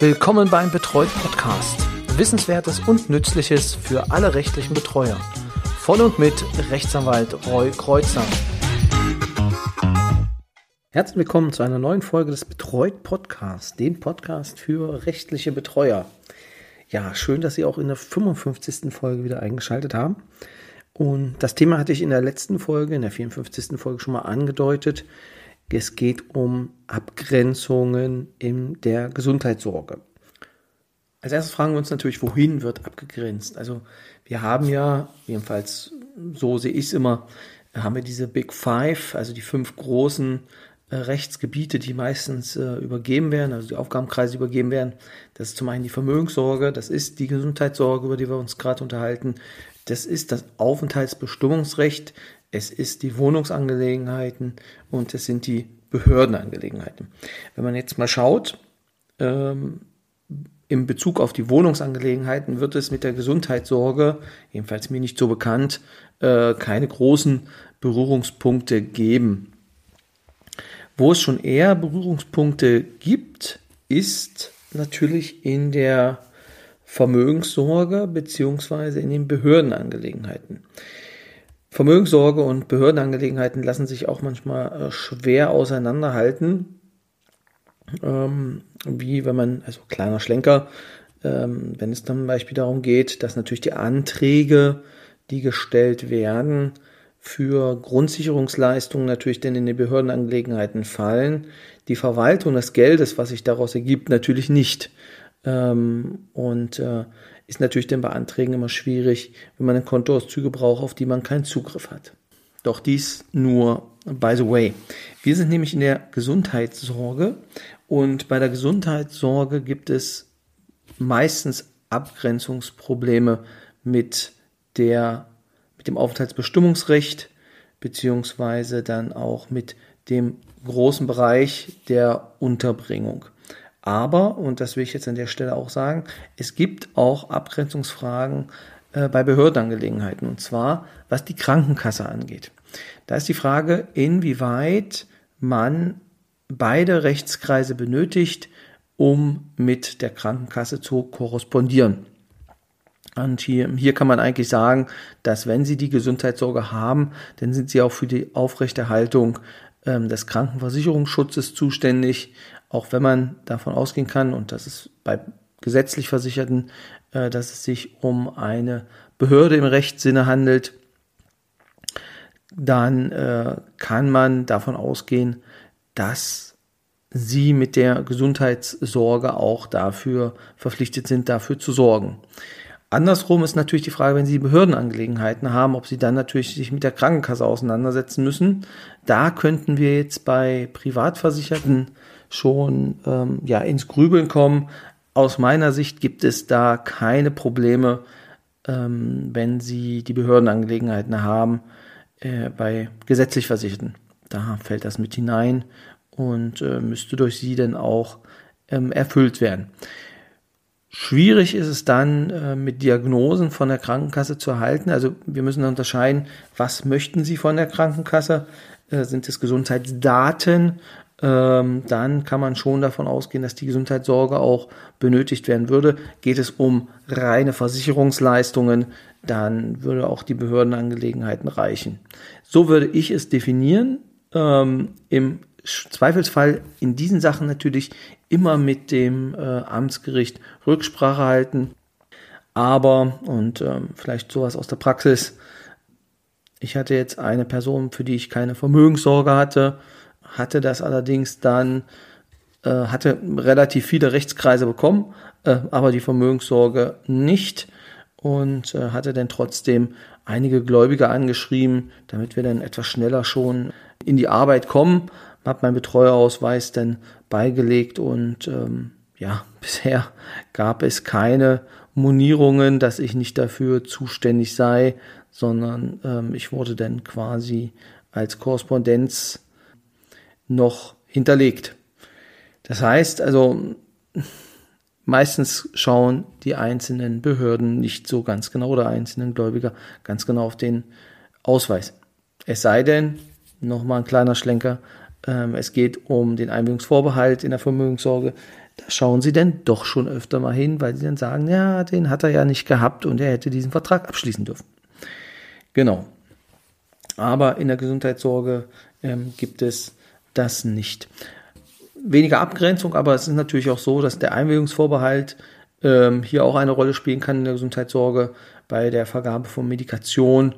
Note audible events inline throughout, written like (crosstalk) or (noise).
Willkommen beim Betreut Podcast. Wissenswertes und Nützliches für alle rechtlichen Betreuer. Von und mit Rechtsanwalt Roy Kreuzer. Herzlich willkommen zu einer neuen Folge des Betreut Podcasts, dem Podcast für rechtliche Betreuer. Ja, schön, dass Sie auch in der 55. Folge wieder eingeschaltet haben. Und das Thema hatte ich in der letzten Folge, in der 54. Folge schon mal angedeutet. Es geht um Abgrenzungen in der Gesundheitssorge. Als erstes fragen wir uns natürlich, wohin wird abgegrenzt? Also wir haben ja, jedenfalls so sehe ich es immer, haben wir diese Big Five, also die fünf großen äh, Rechtsgebiete, die meistens äh, übergeben werden, also die Aufgabenkreise übergeben werden. Das ist zum einen die Vermögenssorge, das ist die Gesundheitssorge, über die wir uns gerade unterhalten, das ist das Aufenthaltsbestimmungsrecht, es ist die Wohnungsangelegenheiten und es sind die Behördenangelegenheiten. Wenn man jetzt mal schaut, ähm, in Bezug auf die Wohnungsangelegenheiten wird es mit der Gesundheitssorge, jedenfalls mir nicht so bekannt, äh, keine großen Berührungspunkte geben. Wo es schon eher Berührungspunkte gibt, ist natürlich in der Vermögenssorge beziehungsweise in den Behördenangelegenheiten. Vermögenssorge und Behördenangelegenheiten lassen sich auch manchmal äh, schwer auseinanderhalten. Ähm, wie wenn man, also kleiner Schlenker, ähm, wenn es zum Beispiel darum geht, dass natürlich die Anträge, die gestellt werden, für Grundsicherungsleistungen natürlich denn in die Behördenangelegenheiten fallen. Die Verwaltung des Geldes, was sich daraus ergibt, natürlich nicht. Ähm, und äh, ist natürlich dann bei Anträgen immer schwierig, wenn man Kontoauszüge braucht, auf die man keinen Zugriff hat. Doch dies nur by the way. Wir sind nämlich in der Gesundheitssorge und bei der Gesundheitssorge gibt es meistens Abgrenzungsprobleme mit der mit dem Aufenthaltsbestimmungsrecht beziehungsweise dann auch mit dem großen Bereich der Unterbringung. Aber, und das will ich jetzt an der Stelle auch sagen, es gibt auch Abgrenzungsfragen äh, bei Behördenangelegenheiten. Und zwar, was die Krankenkasse angeht. Da ist die Frage, inwieweit man beide Rechtskreise benötigt, um mit der Krankenkasse zu korrespondieren. Und hier, hier kann man eigentlich sagen, dass wenn Sie die Gesundheitssorge haben, dann sind Sie auch für die Aufrechterhaltung ähm, des Krankenversicherungsschutzes zuständig auch wenn man davon ausgehen kann, und das ist bei gesetzlich Versicherten, äh, dass es sich um eine Behörde im Rechtssinne handelt, dann äh, kann man davon ausgehen, dass sie mit der Gesundheitssorge auch dafür verpflichtet sind, dafür zu sorgen. Andersrum ist natürlich die Frage, wenn Sie Behördenangelegenheiten haben, ob Sie dann natürlich sich mit der Krankenkasse auseinandersetzen müssen. Da könnten wir jetzt bei Privatversicherten schon ähm, ja, ins Grübeln kommen. Aus meiner Sicht gibt es da keine Probleme, ähm, wenn Sie die Behördenangelegenheiten haben äh, bei gesetzlich Versicherten. Da fällt das mit hinein und äh, müsste durch Sie dann auch ähm, erfüllt werden. Schwierig ist es dann, äh, mit Diagnosen von der Krankenkasse zu erhalten. Also wir müssen unterscheiden, was möchten Sie von der Krankenkasse? Äh, sind es Gesundheitsdaten ähm, dann kann man schon davon ausgehen, dass die Gesundheitssorge auch benötigt werden würde. Geht es um reine Versicherungsleistungen, dann würde auch die Behördenangelegenheiten reichen. So würde ich es definieren. Ähm, Im Zweifelsfall in diesen Sachen natürlich immer mit dem äh, Amtsgericht Rücksprache halten. Aber, und ähm, vielleicht sowas aus der Praxis, ich hatte jetzt eine Person, für die ich keine Vermögenssorge hatte, hatte das allerdings dann, äh, hatte relativ viele Rechtskreise bekommen, äh, aber die Vermögenssorge nicht und äh, hatte dann trotzdem einige Gläubiger angeschrieben, damit wir dann etwas schneller schon in die Arbeit kommen. Hab meinen Betreuerausweis dann beigelegt und ähm, ja, (laughs) bisher gab es keine Monierungen, dass ich nicht dafür zuständig sei, sondern ähm, ich wurde dann quasi als Korrespondenz noch hinterlegt. Das heißt also, (laughs) meistens schauen die einzelnen Behörden nicht so ganz genau oder einzelnen Gläubiger ganz genau auf den Ausweis. Es sei denn, nochmal ein kleiner Schlenker, ähm, es geht um den Einwilligungsvorbehalt in der Vermögenssorge, da schauen sie denn doch schon öfter mal hin, weil sie dann sagen, ja, den hat er ja nicht gehabt und er hätte diesen Vertrag abschließen dürfen. Genau. Aber in der Gesundheitssorge ähm, gibt es das nicht. Weniger Abgrenzung, aber es ist natürlich auch so, dass der Einwilligungsvorbehalt ähm, hier auch eine Rolle spielen kann in der Gesundheitssorge bei der Vergabe von Medikation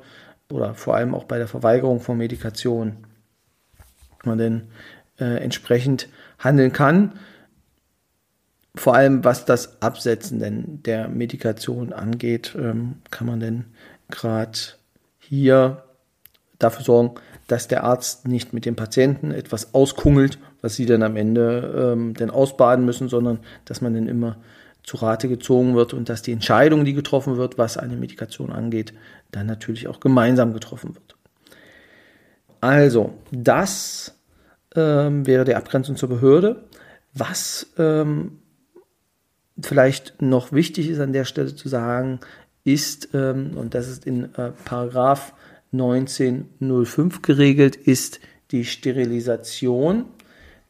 oder vor allem auch bei der Verweigerung von Medikation. Man denn äh, entsprechend handeln kann vor allem was das Absetzen denn der Medikation angeht, ähm, kann man denn gerade hier dafür sorgen, dass der Arzt nicht mit dem Patienten etwas auskungelt, was sie dann am Ende ähm, dann ausbaden müssen, sondern dass man dann immer zu Rate gezogen wird und dass die Entscheidung, die getroffen wird, was eine Medikation angeht, dann natürlich auch gemeinsam getroffen wird. Also, das ähm, wäre die Abgrenzung zur Behörde. Was ähm, vielleicht noch wichtig ist an der Stelle zu sagen, ist, ähm, und das ist in äh, Paragraph 1905 geregelt, ist die Sterilisation.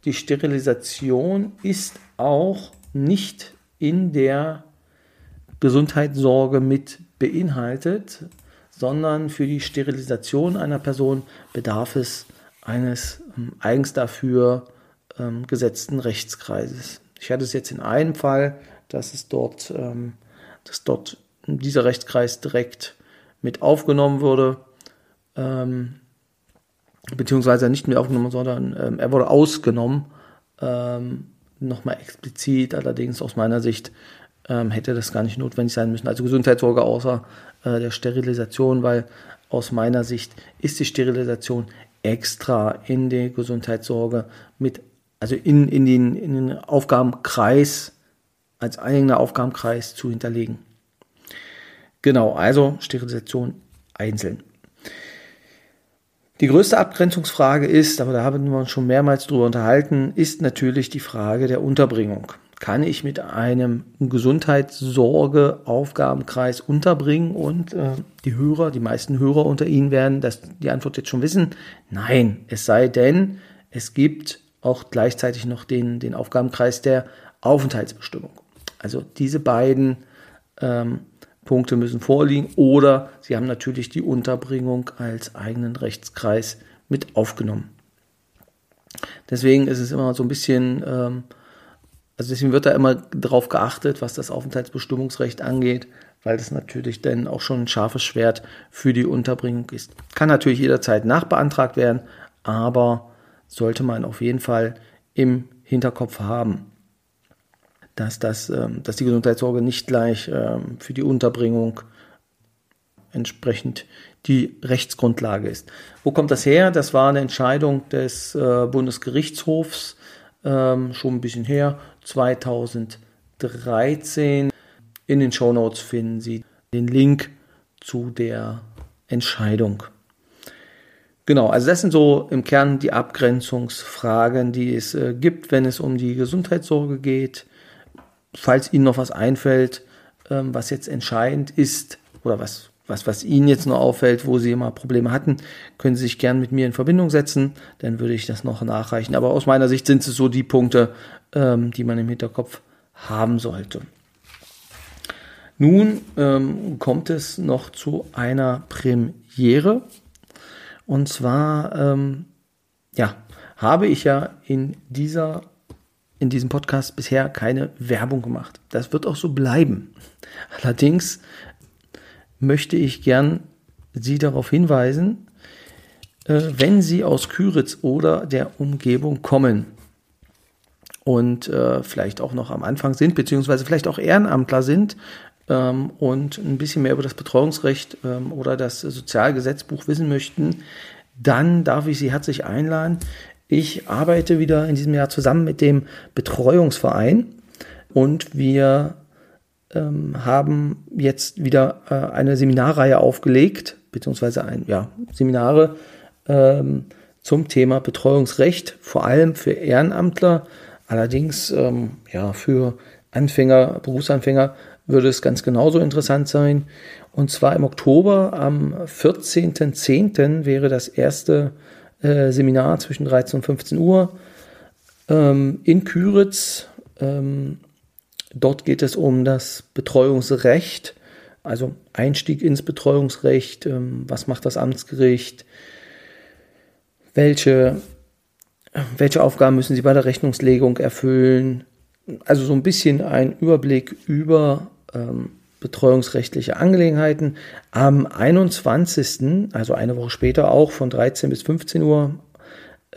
Die Sterilisation ist auch nicht in der Gesundheitssorge mit beinhaltet, sondern für die Sterilisation einer Person bedarf es eines ähm, eigens dafür ähm, gesetzten Rechtskreises. Ich hatte es jetzt in einem Fall dass es dort, ähm, dass dort dieser Rechtskreis direkt mit aufgenommen wurde, ähm, beziehungsweise nicht mit aufgenommen, sondern ähm, er wurde ausgenommen, ähm, nochmal explizit, allerdings aus meiner Sicht ähm, hätte das gar nicht notwendig sein müssen. Also Gesundheitssorge außer äh, der Sterilisation, weil aus meiner Sicht ist die Sterilisation extra in die Gesundheitssorge mit, also in, in, den, in den Aufgabenkreis als eigener Aufgabenkreis zu hinterlegen. Genau, also Sterilisation einzeln. Die größte Abgrenzungsfrage ist, aber da haben wir uns schon mehrmals drüber unterhalten, ist natürlich die Frage der Unterbringung. Kann ich mit einem Gesundheitssorge-Aufgabenkreis unterbringen? Und äh, die Hörer, die meisten Hörer unter Ihnen werden das, die Antwort jetzt schon wissen. Nein, es sei denn, es gibt auch gleichzeitig noch den, den Aufgabenkreis der Aufenthaltsbestimmung. Also diese beiden ähm, Punkte müssen vorliegen oder Sie haben natürlich die Unterbringung als eigenen Rechtskreis mit aufgenommen. Deswegen ist es immer so ein bisschen, ähm, also deswegen wird da immer darauf geachtet, was das Aufenthaltsbestimmungsrecht angeht, weil das natürlich dann auch schon ein scharfes Schwert für die Unterbringung ist. Kann natürlich jederzeit nachbeantragt werden, aber sollte man auf jeden Fall im Hinterkopf haben dass, das, ähm, dass die Gesundheitssorge nicht gleich ähm, für die Unterbringung entsprechend die Rechtsgrundlage ist. Wo kommt das her? Das war eine Entscheidung des äh, Bundesgerichtshofs ähm, schon ein bisschen her, 2013. In den Show Notes finden Sie den Link zu der Entscheidung. Genau, also das sind so im Kern die Abgrenzungsfragen, die es äh, gibt, wenn es um die Gesundheitssorge geht falls Ihnen noch was einfällt, ähm, was jetzt entscheidend ist oder was, was, was Ihnen jetzt noch auffällt, wo Sie immer Probleme hatten, können Sie sich gern mit mir in Verbindung setzen, dann würde ich das noch nachreichen. Aber aus meiner Sicht sind es so die Punkte, ähm, die man im Hinterkopf haben sollte. Nun ähm, kommt es noch zu einer Premiere. Und zwar, ähm, ja, habe ich ja in dieser in diesem Podcast bisher keine Werbung gemacht. Das wird auch so bleiben. Allerdings möchte ich gern Sie darauf hinweisen, äh, wenn Sie aus Küritz oder der Umgebung kommen und äh, vielleicht auch noch am Anfang sind, beziehungsweise vielleicht auch Ehrenamtler sind ähm, und ein bisschen mehr über das Betreuungsrecht ähm, oder das Sozialgesetzbuch wissen möchten, dann darf ich Sie herzlich einladen. Ich arbeite wieder in diesem Jahr zusammen mit dem Betreuungsverein und wir ähm, haben jetzt wieder äh, eine Seminarreihe aufgelegt, beziehungsweise ein, ja, Seminare ähm, zum Thema Betreuungsrecht, vor allem für Ehrenamtler, allerdings ähm, ja, für Anfänger, Berufsanfänger würde es ganz genauso interessant sein. Und zwar im Oktober am 14.10. wäre das erste äh, Seminar zwischen 13 und 15 Uhr ähm, in Küritz. Dort geht es um das Betreuungsrecht, also Einstieg ins Betreuungsrecht, ähm, was macht das Amtsgericht, welche, welche Aufgaben müssen Sie bei der Rechnungslegung erfüllen. Also so ein bisschen ein Überblick über ähm, betreuungsrechtliche Angelegenheiten. Am 21., also eine Woche später auch von 13 bis 15 Uhr,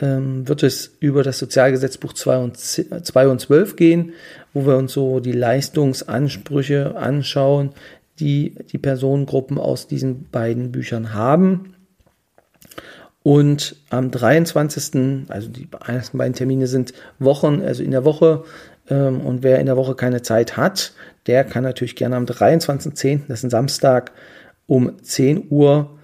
ähm, wird es über das Sozialgesetzbuch 2 und, 2 und 12 gehen, wo wir uns so die Leistungsansprüche anschauen, die die Personengruppen aus diesen beiden Büchern haben. Und am 23., also die ersten beiden Termine sind Wochen, also in der Woche. Ähm, und wer in der Woche keine Zeit hat, der kann natürlich gerne am 23.10., das ist ein Samstag, um 10 Uhr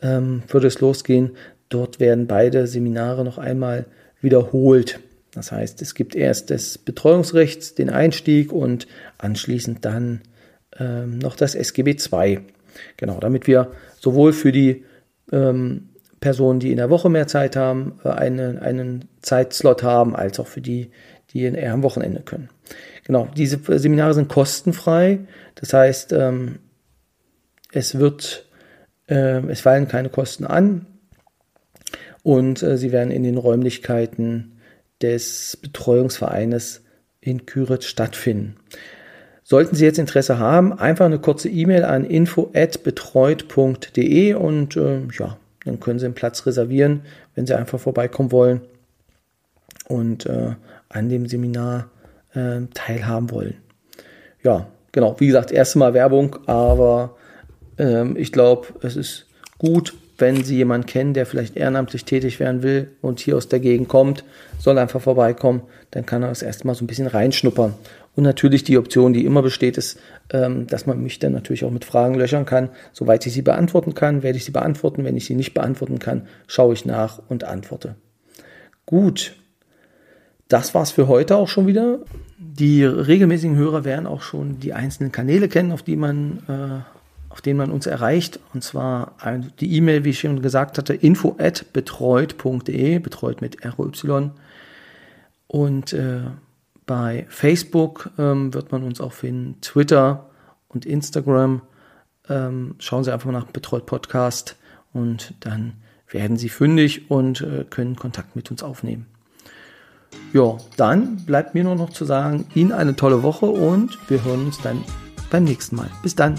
ähm, würde es losgehen. Dort werden beide Seminare noch einmal wiederholt. Das heißt, es gibt erst das Betreuungsrechts, den Einstieg und anschließend dann ähm, noch das SGB II. Genau, damit wir sowohl für die ähm, Personen, die in der Woche mehr Zeit haben, äh, einen, einen Zeitslot haben, als auch für die, die eher am Wochenende können. Genau, diese Seminare sind kostenfrei. Das heißt, ähm, es wird, äh, es fallen keine Kosten an und äh, sie werden in den Räumlichkeiten des Betreuungsvereines in Küritz stattfinden. Sollten Sie jetzt Interesse haben, einfach eine kurze E-Mail an info@betreut.de und äh, ja, dann können Sie einen Platz reservieren, wenn Sie einfach vorbeikommen wollen und äh, an dem Seminar äh, teilhaben wollen. Ja, genau. Wie gesagt, erste Mal Werbung, aber ähm, ich glaube, es ist gut, wenn Sie jemanden kennen, der vielleicht ehrenamtlich tätig werden will und hier aus der Gegend kommt, soll einfach vorbeikommen, dann kann er das erstmal so ein bisschen reinschnuppern. Und natürlich die Option, die immer besteht, ist, ähm, dass man mich dann natürlich auch mit Fragen löchern kann. Soweit ich sie beantworten kann, werde ich sie beantworten. Wenn ich sie nicht beantworten kann, schaue ich nach und antworte. Gut, das war's für heute auch schon wieder. Die regelmäßigen Hörer werden auch schon die einzelnen Kanäle kennen, auf die man, äh, auf denen man uns erreicht. Und zwar die E-Mail, wie ich schon gesagt hatte, info at betreut.de, betreut mit ROY. Und äh, bei Facebook ähm, wird man uns auch finden, Twitter und Instagram. Ähm, schauen Sie einfach mal nach Betreut Podcast und dann werden Sie fündig und äh, können Kontakt mit uns aufnehmen. Ja, dann bleibt mir nur noch zu sagen, Ihnen eine tolle Woche und wir hören uns dann beim nächsten Mal. Bis dann.